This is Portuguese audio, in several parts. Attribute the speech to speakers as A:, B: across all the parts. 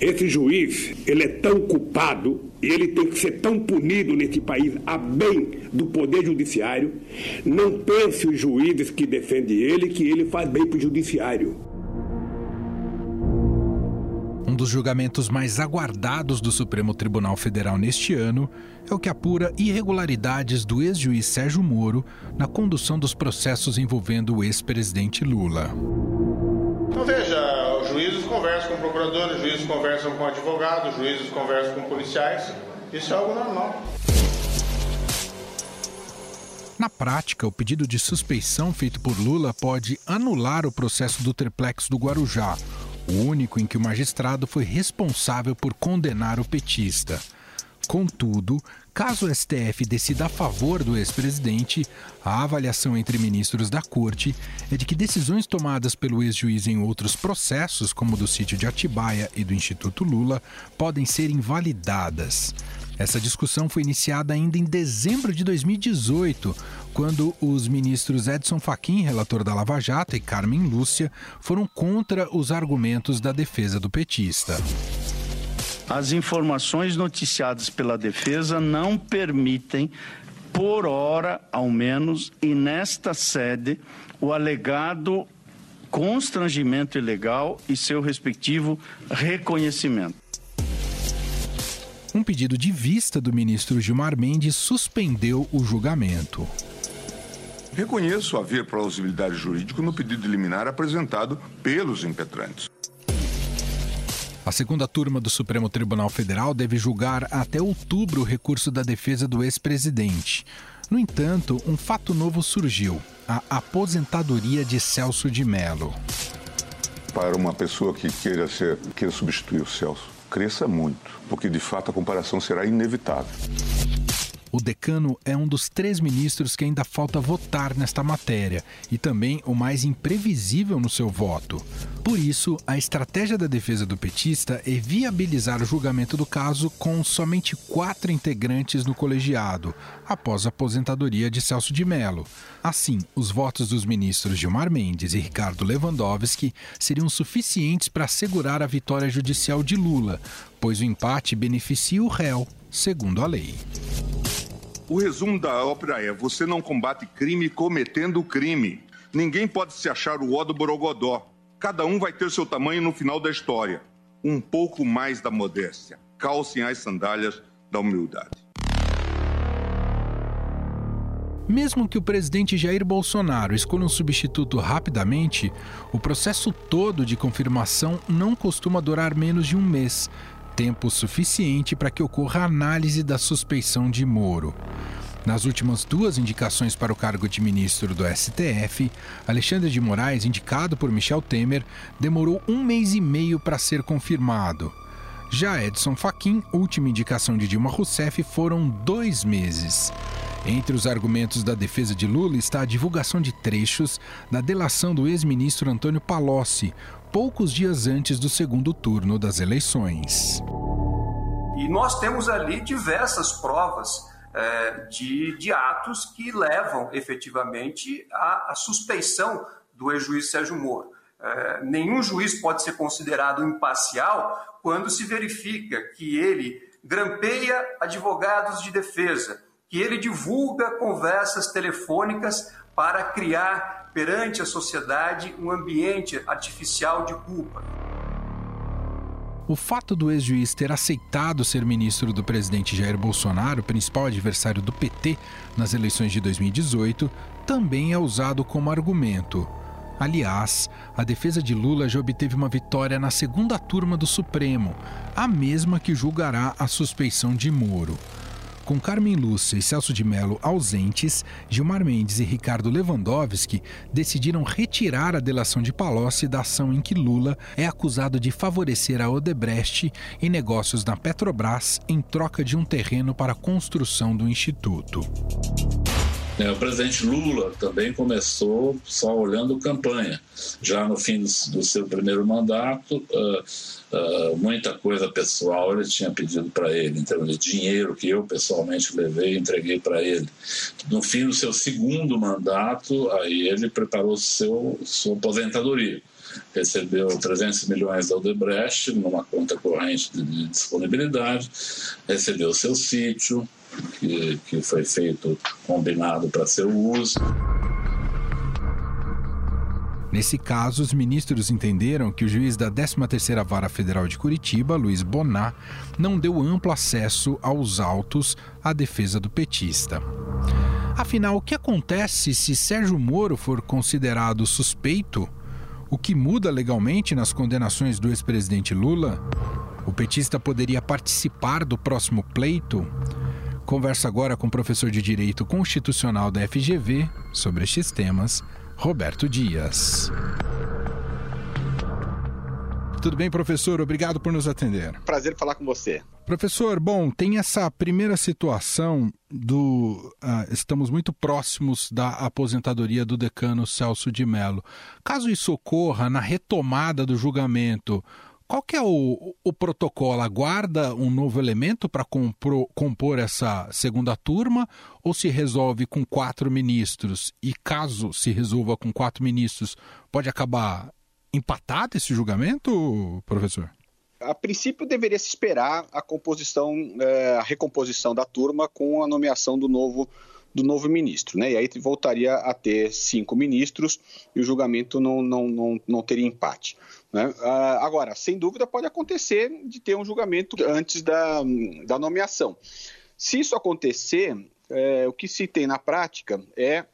A: Esse juiz, ele é tão culpado e ele tem que ser tão punido nesse país a bem do poder judiciário. Não pense os juízes que defendem ele que ele faz bem para o judiciário.
B: Um dos julgamentos mais aguardados do Supremo Tribunal Federal neste ano é o que apura irregularidades do ex-juiz Sérgio Moro na condução dos processos envolvendo o ex-presidente Lula.
C: Procuradores, juízes conversam com advogados, os juízes conversam com policiais. Isso é algo normal.
B: Na prática, o pedido de suspeição feito por Lula pode anular o processo do triplex do Guarujá, o único em que o magistrado foi responsável por condenar o petista. Contudo, caso o STF decida a favor do ex-presidente, a avaliação entre ministros da corte é de que decisões tomadas pelo ex-juiz em outros processos, como do sítio de Atibaia e do Instituto Lula, podem ser invalidadas. Essa discussão foi iniciada ainda em dezembro de 2018, quando os ministros Edson Fachin, relator da Lava Jato, e Carmen Lúcia foram contra os argumentos da defesa do petista.
D: As informações noticiadas pela defesa não permitem, por hora ao menos, e nesta sede, o alegado constrangimento ilegal e seu respectivo reconhecimento.
B: Um pedido de vista do ministro Gilmar Mendes suspendeu o julgamento.
E: Reconheço haver plausibilidade jurídica no pedido liminar apresentado pelos impetrantes.
B: A segunda turma do Supremo Tribunal Federal deve julgar até outubro o recurso da defesa do ex-presidente. No entanto, um fato novo surgiu: a aposentadoria de Celso de Mello.
E: Para uma pessoa que queira, ser, queira substituir o Celso, cresça muito, porque de fato a comparação será inevitável.
B: O decano é um dos três ministros que ainda falta votar nesta matéria e também o mais imprevisível no seu voto. Por isso, a estratégia da defesa do petista é viabilizar o julgamento do caso com somente quatro integrantes no colegiado, após a aposentadoria de Celso de Mello. Assim, os votos dos ministros Gilmar Mendes e Ricardo Lewandowski seriam suficientes para assegurar a vitória judicial de Lula, pois o empate beneficia o réu, segundo a lei.
E: O resumo da ópera é: você não combate crime cometendo crime. Ninguém pode se achar o ó do Borogodó. Cada um vai ter seu tamanho no final da história. Um pouco mais da modéstia. Calcem as sandálias da humildade.
B: Mesmo que o presidente Jair Bolsonaro escolha um substituto rapidamente, o processo todo de confirmação não costuma durar menos de um mês tempo suficiente para que ocorra a análise da suspeição de Moro. Nas últimas duas indicações para o cargo de ministro do STF, Alexandre de Moraes, indicado por Michel Temer, demorou um mês e meio para ser confirmado. Já Edson Fachin, última indicação de Dilma Rousseff, foram dois meses. Entre os argumentos da defesa de Lula está a divulgação de trechos da delação do ex-ministro Antônio Palocci, poucos dias antes do segundo turno das eleições.
F: E nós temos ali diversas provas é, de, de, atos que levam efetivamente à, à suspeição do ex-juiz Sérgio Moro. É, nenhum juiz pode ser considerado imparcial quando se verifica que ele grampeia advogados de defesa, que ele divulga conversas telefônicas para criar perante a sociedade um ambiente artificial de culpa.
B: O fato do ex-juiz ter aceitado ser ministro do presidente Jair Bolsonaro, principal adversário do PT nas eleições de 2018, também é usado como argumento. Aliás, a defesa de Lula já obteve uma vitória na segunda turma do Supremo, a mesma que julgará a suspeição de Moro. Com Carmen Lúcia e Celso de Mello ausentes, Gilmar Mendes e Ricardo Lewandowski decidiram retirar a delação de Palocci da ação em que Lula é acusado de favorecer a Odebrecht em negócios na Petrobras em troca de um terreno para a construção do instituto.
G: É, o presidente Lula também começou só olhando campanha. Já no fim do, seu primeiro mandato, uh, uh, muita coisa pessoal ele tinha pedido para ele, em termos de dinheiro que eu pessoalmente levei e entreguei para ele. No fim do seu segundo mandato, aí ele preparou seu, sua aposentadoria. recebeu 300 milhões da Odebrecht numa conta corrente de disponibilidade, recebeu seu sítio, que, que foi feito combinado para seu uso.
B: Nesse caso, os ministros entenderam que o juiz da 13ª Vara Federal de Curitiba, Luiz Bonar, não deu amplo acesso aos autos à defesa do petista. Afinal, o que acontece se Sérgio Moro for considerado suspeito? O que muda legalmente nas condenações do ex-presidente Lula? O petista poderia participar do próximo pleito? Converso agora com o professor de Direito Constitucional da FGV sobre estes temas Roberto Dias. Tudo bem, professor? Obrigado por nos atender.
H: Prazer falar com você.
B: Professor, bom, tem essa primeira situação do. Uh, estamos muito próximos da aposentadoria do decano Celso de Mello. Caso isso ocorra na retomada do julgamento, qual que é o, o protocolo? Aguarda um novo elemento para compor essa segunda turma ou se resolve com quatro ministros? E caso se resolva com quatro ministros, pode acabar empatado esse julgamento, professor?
H: A princípio deveria se esperar a composição, é, a recomposição da turma com a nomeação do novo do novo ministro, né? E aí voltaria a ter cinco ministros e o julgamento não, não, não, não teria empate. Né? Ah, agora, sem dúvida, pode acontecer de ter um julgamento antes da, da nomeação. Se isso acontecer, é, o que se tem na prática é,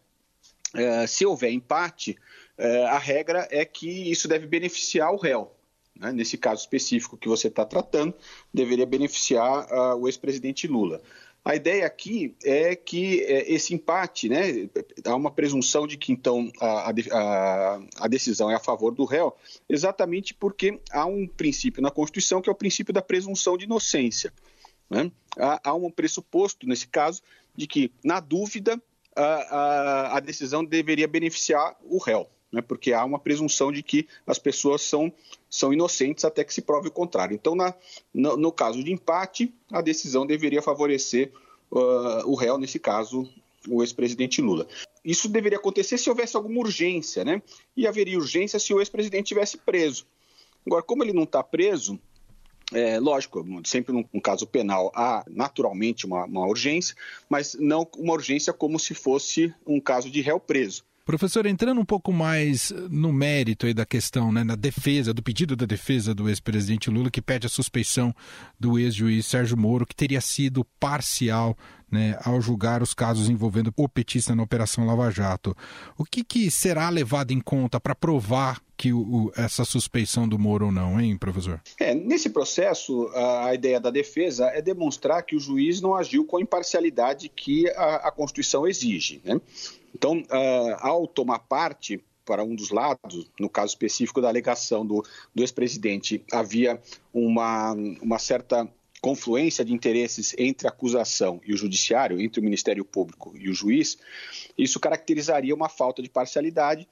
H: é se houver empate, é, a regra é que isso deve beneficiar o réu. Né? Nesse caso específico que você está tratando, deveria beneficiar uh, o ex-presidente Lula. A ideia aqui é que é, esse empate, né, há uma presunção de que então a, a, a, decisão é a favor do réu, exatamente porque há um princípio na Constituição que é o princípio da presunção de inocência. Né? Há, há, um pressuposto, nesse caso, de que, na dúvida, a, a decisão deveria beneficiar o réu né, porque há uma presunção de que as pessoas são, são inocentes até que se prove o contrário. Então, na, no, no caso de empate, a decisão deveria favorecer uh, o réu, nesse caso, o ex-presidente Lula. Isso deveria acontecer se houvesse alguma urgência, né? E haveria urgência se o ex-presidente tivesse preso. Agora, como ele não está preso, é, lógico, sempre num, caso penal há naturalmente uma, uma, urgência, mas não uma urgência como se fosse um caso de réu preso.
B: Professor, entrando um pouco mais no mérito aí da questão, né, na defesa, do pedido da defesa do ex-presidente Lula, que pede a suspeição do ex-juiz Sérgio Moro, que teria sido parcial né, ao julgar os casos envolvendo o petista na Operação Lava Jato. O que, que será levado em conta para provar que o, essa suspeição do Moro ou não, hein, professor?
H: É, nesse processo, a, a, ideia da defesa é demonstrar que o juiz não agiu com a imparcialidade que a, a Constituição exige. Né? Então, uh, ao tomar parte para um dos lados, no caso específico da alegação do, do ex-presidente, havia uma, uma certa confluência de interesses entre a acusação e o judiciário, entre o Ministério Público e o juiz, isso caracterizaria uma falta de parcialidade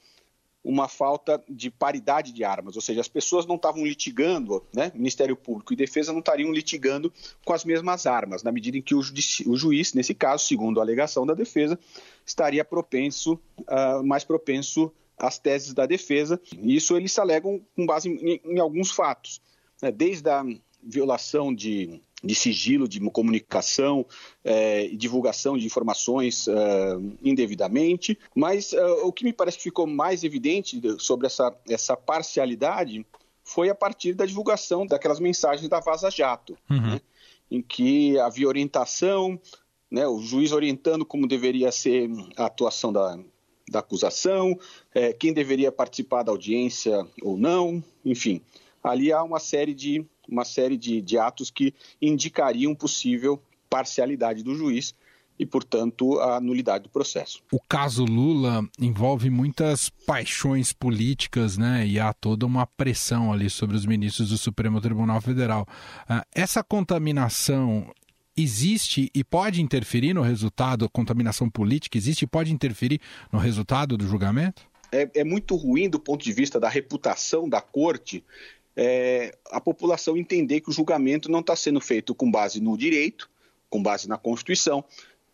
H: uma falta de paridade de armas, ou seja, as pessoas não estavam litigando, né? Ministério Público e Defesa não estariam litigando com as mesmas armas, na medida em que o, o juiz, nesse caso, segundo a alegação da defesa, estaria propenso, uh, mais propenso às teses da defesa. Isso eles alegam com base em, em alguns fatos, né? desde a violação de de sigilo de comunicação é, e divulgação de informações é, indevidamente, mas é, o que me parece que ficou mais evidente sobre essa, essa parcialidade foi a partir da divulgação daquelas mensagens da Vaza Jato, uhum. né, em que havia orientação, né, o juiz orientando como deveria ser a atuação da, da acusação, quem deveria participar da audiência ou não, enfim. Ali há uma série de uma série de, de atos que indicariam possível parcialidade do juiz e, portanto, a nulidade do processo.
B: O caso Lula envolve muitas paixões políticas, né? E há toda uma pressão ali sobre os ministros do Supremo Tribunal Federal. Ah, essa contaminação existe e pode interferir no resultado, a contaminação política existe e pode interferir no resultado do julgamento?
H: É, é muito ruim do ponto de vista da reputação da corte é, a população entender que o julgamento não está sendo feito com base no direito, com base na Constituição,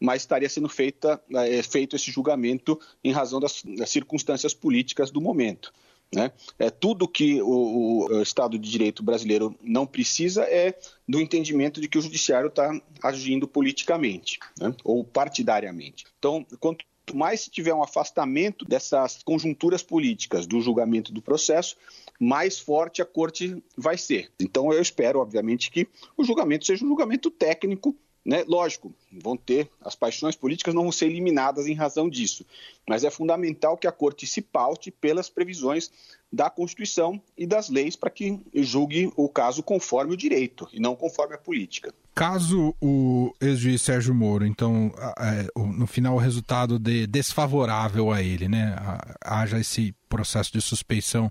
H: mas estaria sendo feita, é, feito esse julgamento em razão das, das circunstâncias políticas do momento. Né? É, tudo que o, o, Estado de Direito brasileiro não precisa é do entendimento de que o judiciário está agindo politicamente né? ou partidariamente. Então, quanto mais se tiver um afastamento dessas conjunturas políticas do julgamento do processo, mais forte a corte vai ser. Então, eu espero, obviamente, que o julgamento seja um julgamento técnico né? Lógico, vão ter, as paixões políticas não vão ser eliminadas em razão disso, mas é fundamental que a Corte se paute pelas previsões da Constituição e das leis para que julgue o caso conforme o direito e não conforme a política.
B: Caso o ex-juiz Sérgio Moro, então, no final o resultado de desfavorável a ele, né, haja esse processo de suspeição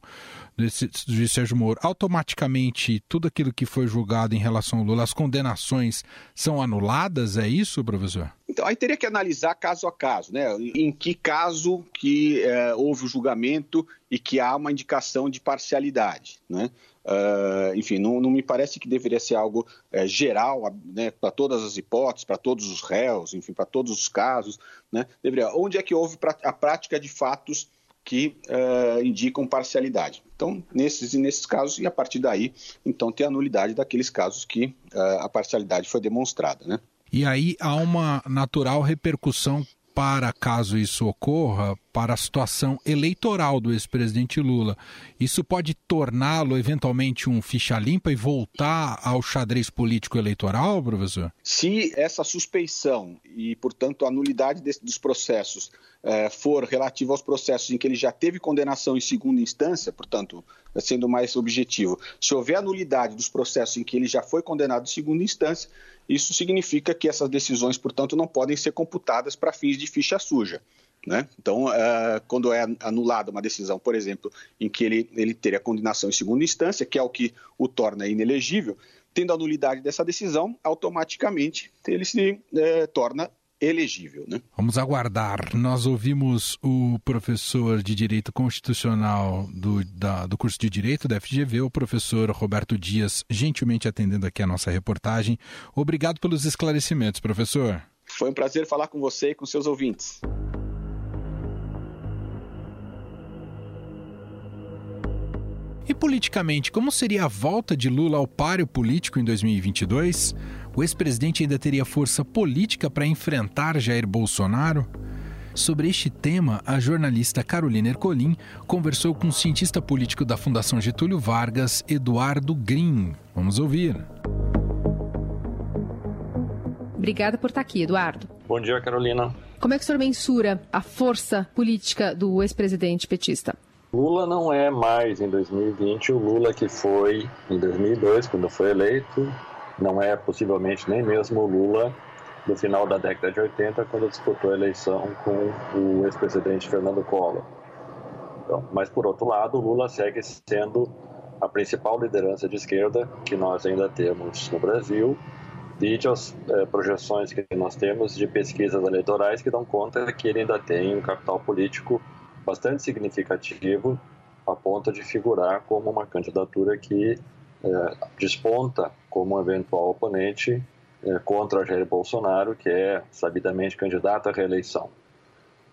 B: do juiz Sérgio Moro, automaticamente tudo aquilo que foi julgado em relação ao Lula, as condenações são anuladas, é isso, professor?
H: Então, aí teria que analisar caso a caso, né? Em que caso que é, houve o julgamento e que há uma indicação de parcialidade, né? Uh, enfim, não, não, me parece que deveria ser algo é, geral né, para todas as hipóteses, para todos os réus, enfim, para todos os casos. Né, deveria, onde é que houve a prática de fatos que uh, indicam parcialidade. Então, nesses e nesses casos, e a partir daí, então, tem a nulidade daqueles casos que uh, a parcialidade foi demonstrada. Né?
B: E aí há uma natural repercussão para, caso isso ocorra, para a situação eleitoral do ex-presidente Lula. Isso pode torná-lo eventualmente um ficha limpa e voltar ao xadrez político eleitoral, professor?
H: Se essa suspeição e, portanto, a nulidade desse, dos processos eh, for relativa aos processos em que ele já teve condenação em segunda instância, portanto, sendo mais objetivo, se houver a nulidade dos processos em que ele já foi condenado em segunda instância, isso significa que essas decisões, portanto, não podem ser computadas para fins de ficha suja. Né? Então, uh, quando é anulada uma decisão, por exemplo, em que ele, ele teria condenação em segunda instância, que é o que o torna inelegível, tendo a nulidade dessa decisão, automaticamente ele se uh, torna elegível. Né?
B: Vamos aguardar. Nós ouvimos o professor de Direito Constitucional do, da, do curso de Direito da FGV, o professor Roberto Dias, gentilmente atendendo aqui a nossa reportagem. Obrigado pelos esclarecimentos, professor.
H: Foi um prazer falar com você e com seus ouvintes.
B: E politicamente, como seria a volta de Lula ao páreo político em 2022? O ex-presidente ainda teria força política para enfrentar Jair Bolsonaro? Sobre este tema, a jornalista Carolina Ercolim conversou com o cientista político da Fundação Getúlio Vargas, Eduardo Green. Vamos ouvir.
I: Obrigada por estar aqui, Eduardo.
J: Bom dia, Carolina.
I: Como é que o senhor mensura a força política do ex-presidente petista?
J: Lula não é mais em 2020 o Lula que foi em 2002, quando foi eleito. Não é possivelmente nem mesmo o Lula do final da década de 80, quando disputou a eleição com o ex-presidente Fernando Collor. Então, mas, por outro lado, Lula segue sendo a principal liderança de esquerda que nós ainda temos no Brasil, e as é, projeções que nós temos de pesquisas eleitorais que dão conta que ele ainda tem um capital político bastante significativo a ponto de figurar como uma candidatura que desponta como um eventual oponente é, contra Jair Bolsonaro, que é sabidamente candidato à reeleição.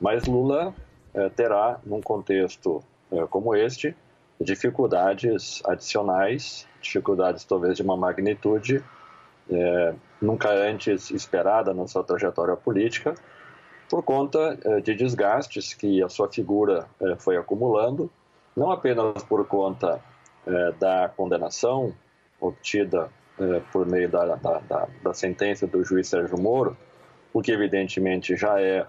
J: Mas Lula é, terá, num contexto é, como este, dificuldades adicionais, dificuldades talvez de uma magnitude é, nunca antes esperada na sua trajetória política, por conta eh, de desgastes que a sua figura eh, foi acumulando, não apenas por conta eh, da condenação obtida por meio da, da, da, da sentença do juiz Sérgio Moro, o que evidentemente já é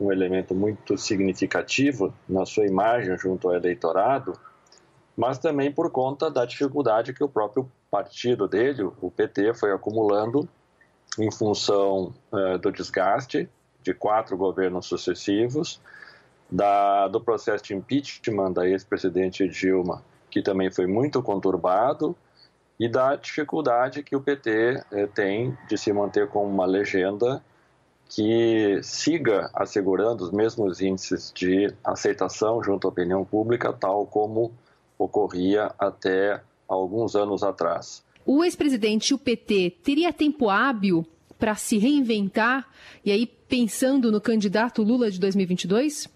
J: um elemento muito significativo na sua imagem junto ao eleitorado, mas também por conta da dificuldade que o próprio partido dele, o PT, foi acumulando em função do desgaste de quatro governos sucessivos, da, do processo de impeachment da ex-presidente Dilma, que também foi muito conturbado, e da dificuldade que o PT eh, tem de se manter como uma legenda que siga assegurando os mesmos índices de aceitação junto à opinião pública, tal como ocorria até alguns anos atrás.
I: O ex-presidente e o PT teria tempo hábil para se reinventar e aí pensando no candidato Lula de 2022?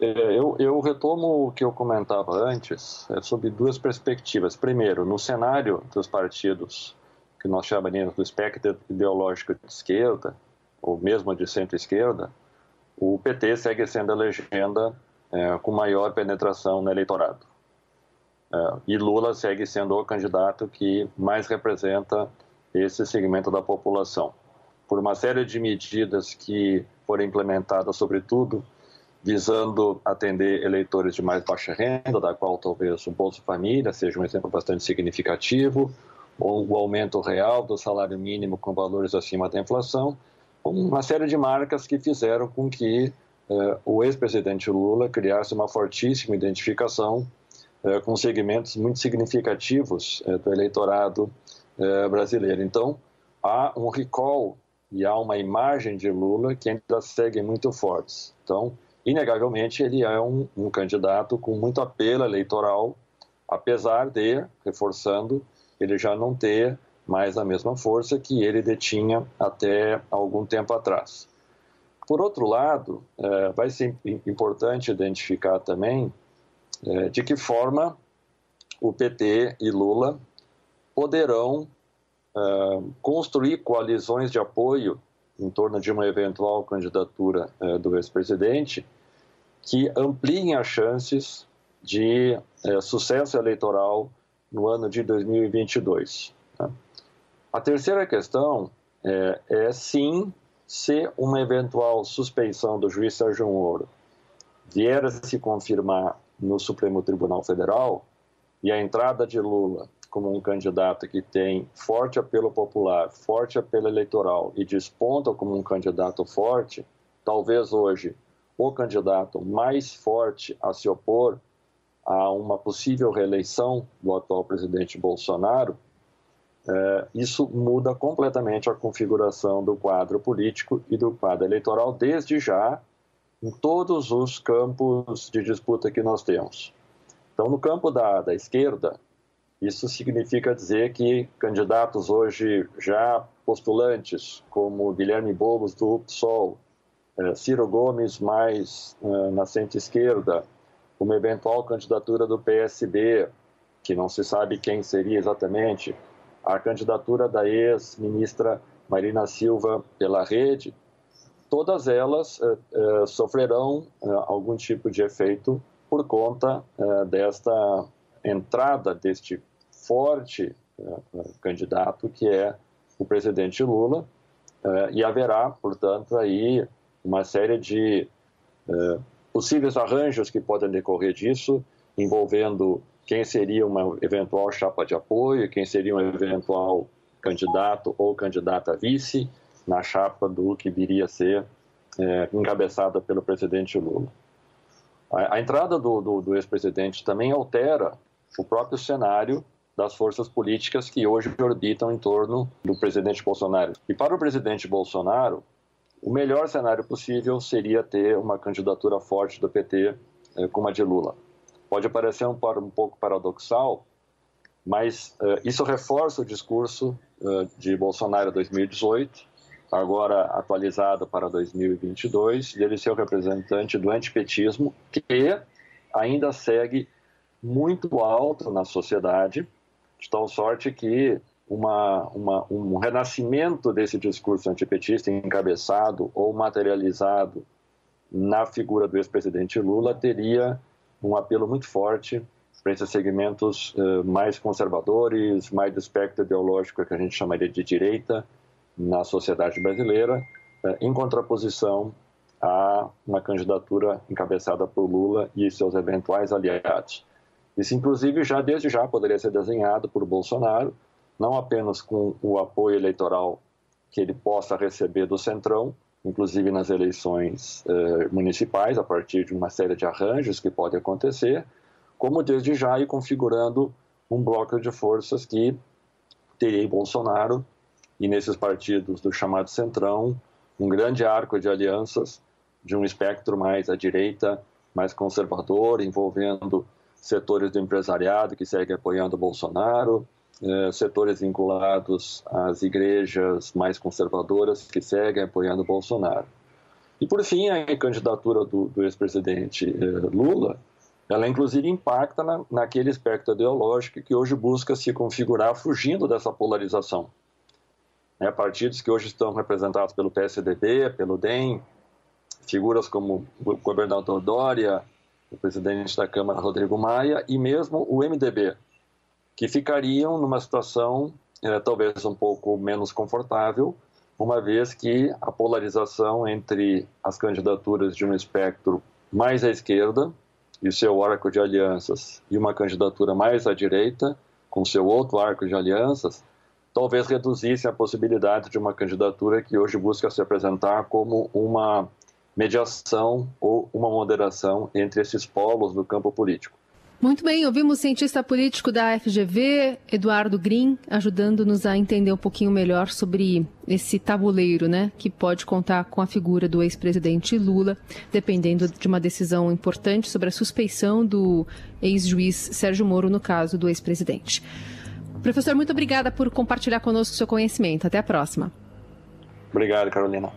J: É, eu, eu, retomo o que eu comentava antes é, sobre duas perspectivas. Primeiro, no cenário dos partidos que nós chamaríamos do espectro ideológico de esquerda, ou mesmo de centro-esquerda, o PT segue sendo a legenda é, com maior penetração no eleitorado. É, e Lula segue sendo o candidato que mais representa esse segmento da população. Por uma série de medidas que foram implementadas, sobretudo, visando atender eleitores de mais baixa renda, da qual talvez o Bolsa Família seja um exemplo bastante significativo, ou o aumento real do salário mínimo com valores acima da inflação, uma série de marcas que fizeram com que eh, o ex-presidente Lula criasse uma fortíssima identificação eh, com segmentos muito significativos eh, do eleitorado eh, brasileiro. Então, há um recall e há uma imagem de Lula que ainda segue muito fortes. Então, inegavelmente, ele é um, um candidato com muito apelo eleitoral, apesar de, reforçando, ele já não ter mais a mesma força que ele detinha até algum tempo atrás. Por outro lado, é, vai ser importante identificar também é, de que forma o PT e Lula poderão é, construir coalizões de apoio em torno de uma eventual candidatura do ex-presidente que ampliem as chances de sucesso eleitoral no ano de 2022. Tá? A terceira questão é, é sim se uma eventual suspeição do juiz Sérgio Moro vier a se confirmar no Supremo Tribunal Federal e a entrada de Lula como um candidato que tem forte apelo popular, forte apelo eleitoral e desponta como um candidato forte, talvez hoje o candidato mais forte a se opor a uma possível reeleição do atual presidente Bolsonaro, é, isso muda completamente a configuração do quadro político e do quadro eleitoral, desde já, em todos os campos de disputa que nós temos. Então, no campo da, da esquerda, isso significa dizer que candidatos hoje já postulantes, como Guilherme Boulos do PSOL, Ciro Gomes mais é, na centro-esquerda, uma eventual candidatura do PSB, que não se sabe quem seria exatamente, a candidatura da ex-ministra Marina Silva pela rede, todas elas eh, sofrerão algum tipo de efeito por conta desta entrada deste forte candidato que é o presidente Lula e haverá, portanto, aí uma série de possíveis arranjos que podem decorrer disso, envolvendo quem seria uma eventual chapa de apoio, quem seria um eventual candidato ou candidata vice na chapa do que viria a ser é, encabeçada pelo presidente Lula. A, a entrada do, do, do ex-presidente também altera o próprio cenário das forças políticas que hoje orbitam em torno do presidente Bolsonaro. E para o presidente Bolsonaro, o melhor cenário possível seria ter uma candidatura forte do PT é, como a de Lula. Pode parecer um, um pouco paradoxal, mas uh, isso reforça o discurso uh, de Bolsonaro 2018, agora atualizado para 2022, de ele ser o representante do antipetismo, que ainda segue muito alto na sociedade, de tal sorte que uma, uma, um renascimento desse discurso antipetista encabeçado ou materializado na figura do ex-presidente Lula teria um apelo muito forte para esses segmentos uh, mais conservadores, mais do espectro ideológico que a gente chamaria de direita na sociedade brasileira, uh, em contraposição a uma candidatura encabeçada por Lula e seus eventuais aliados. Isso, inclusive, já desde já poderia ser desenhado por Bolsonaro, não apenas com o apoio eleitoral que ele possa receber do Centrão, inclusive nas eleições eh, municipais, a partir de uma série de arranjos que podem acontecer, como desde já ir configurando um bloco de forças que teria em Bolsonaro e nesses partidos do chamado Centrão um grande arco de alianças de um espectro mais à direita, mais conservador, envolvendo setores do empresariado que seguem apoiando Bolsonaro, setores vinculados às igrejas mais conservadoras que seguem apoiando Bolsonaro. E por fim, a candidatura do, do ex-presidente eh, Lula, ela inclusive impacta na, naquele espectro ideológico que hoje busca se configurar fugindo dessa polarização. É, partidos que hoje estão representados pelo PSDB, pelo DEM, figuras como o governador Dória, o presidente da Câmara Rodrigo Maia e mesmo o MDB, que ficariam numa situação é, talvez um pouco menos confortável, uma vez que a polarização entre as candidaturas de um espectro mais à esquerda e o seu arco de alianças e uma candidatura mais à direita, com seu outro arco de alianças, talvez reduzisse a possibilidade de uma candidatura que hoje busca se apresentar como uma mediação ou uma moderação entre esses polos do campo político.
I: Muito bem, ouvimos o cientista político da FGV, Eduardo Green, ajudando-nos a entender um pouquinho melhor sobre esse tabuleiro, né, que pode contar com a figura do ex-presidente Lula, dependendo de uma decisão importante sobre a suspeição do ex-juiz Sérgio Moro no caso do ex-presidente. Professor, muito obrigada por compartilhar conosco seu conhecimento. Até a próxima.
J: Obrigado, Carolina.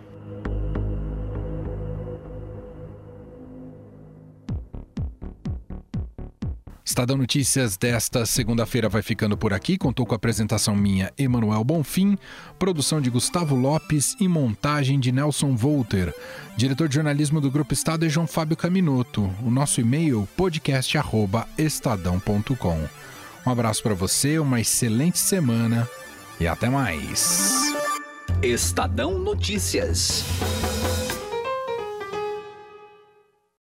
B: Estadão Notícias desta segunda-feira vai ficando por aqui. Contou com a apresentação minha, Emanuel Bonfim, produção de Gustavo Lopes e montagem de Nelson Volter. Diretor de jornalismo do Grupo Estado é João Fábio Caminoto. O nosso e-mail podcast@estadão.com. Um abraço para você, uma excelente semana e até mais.
K: Estadão Notícias.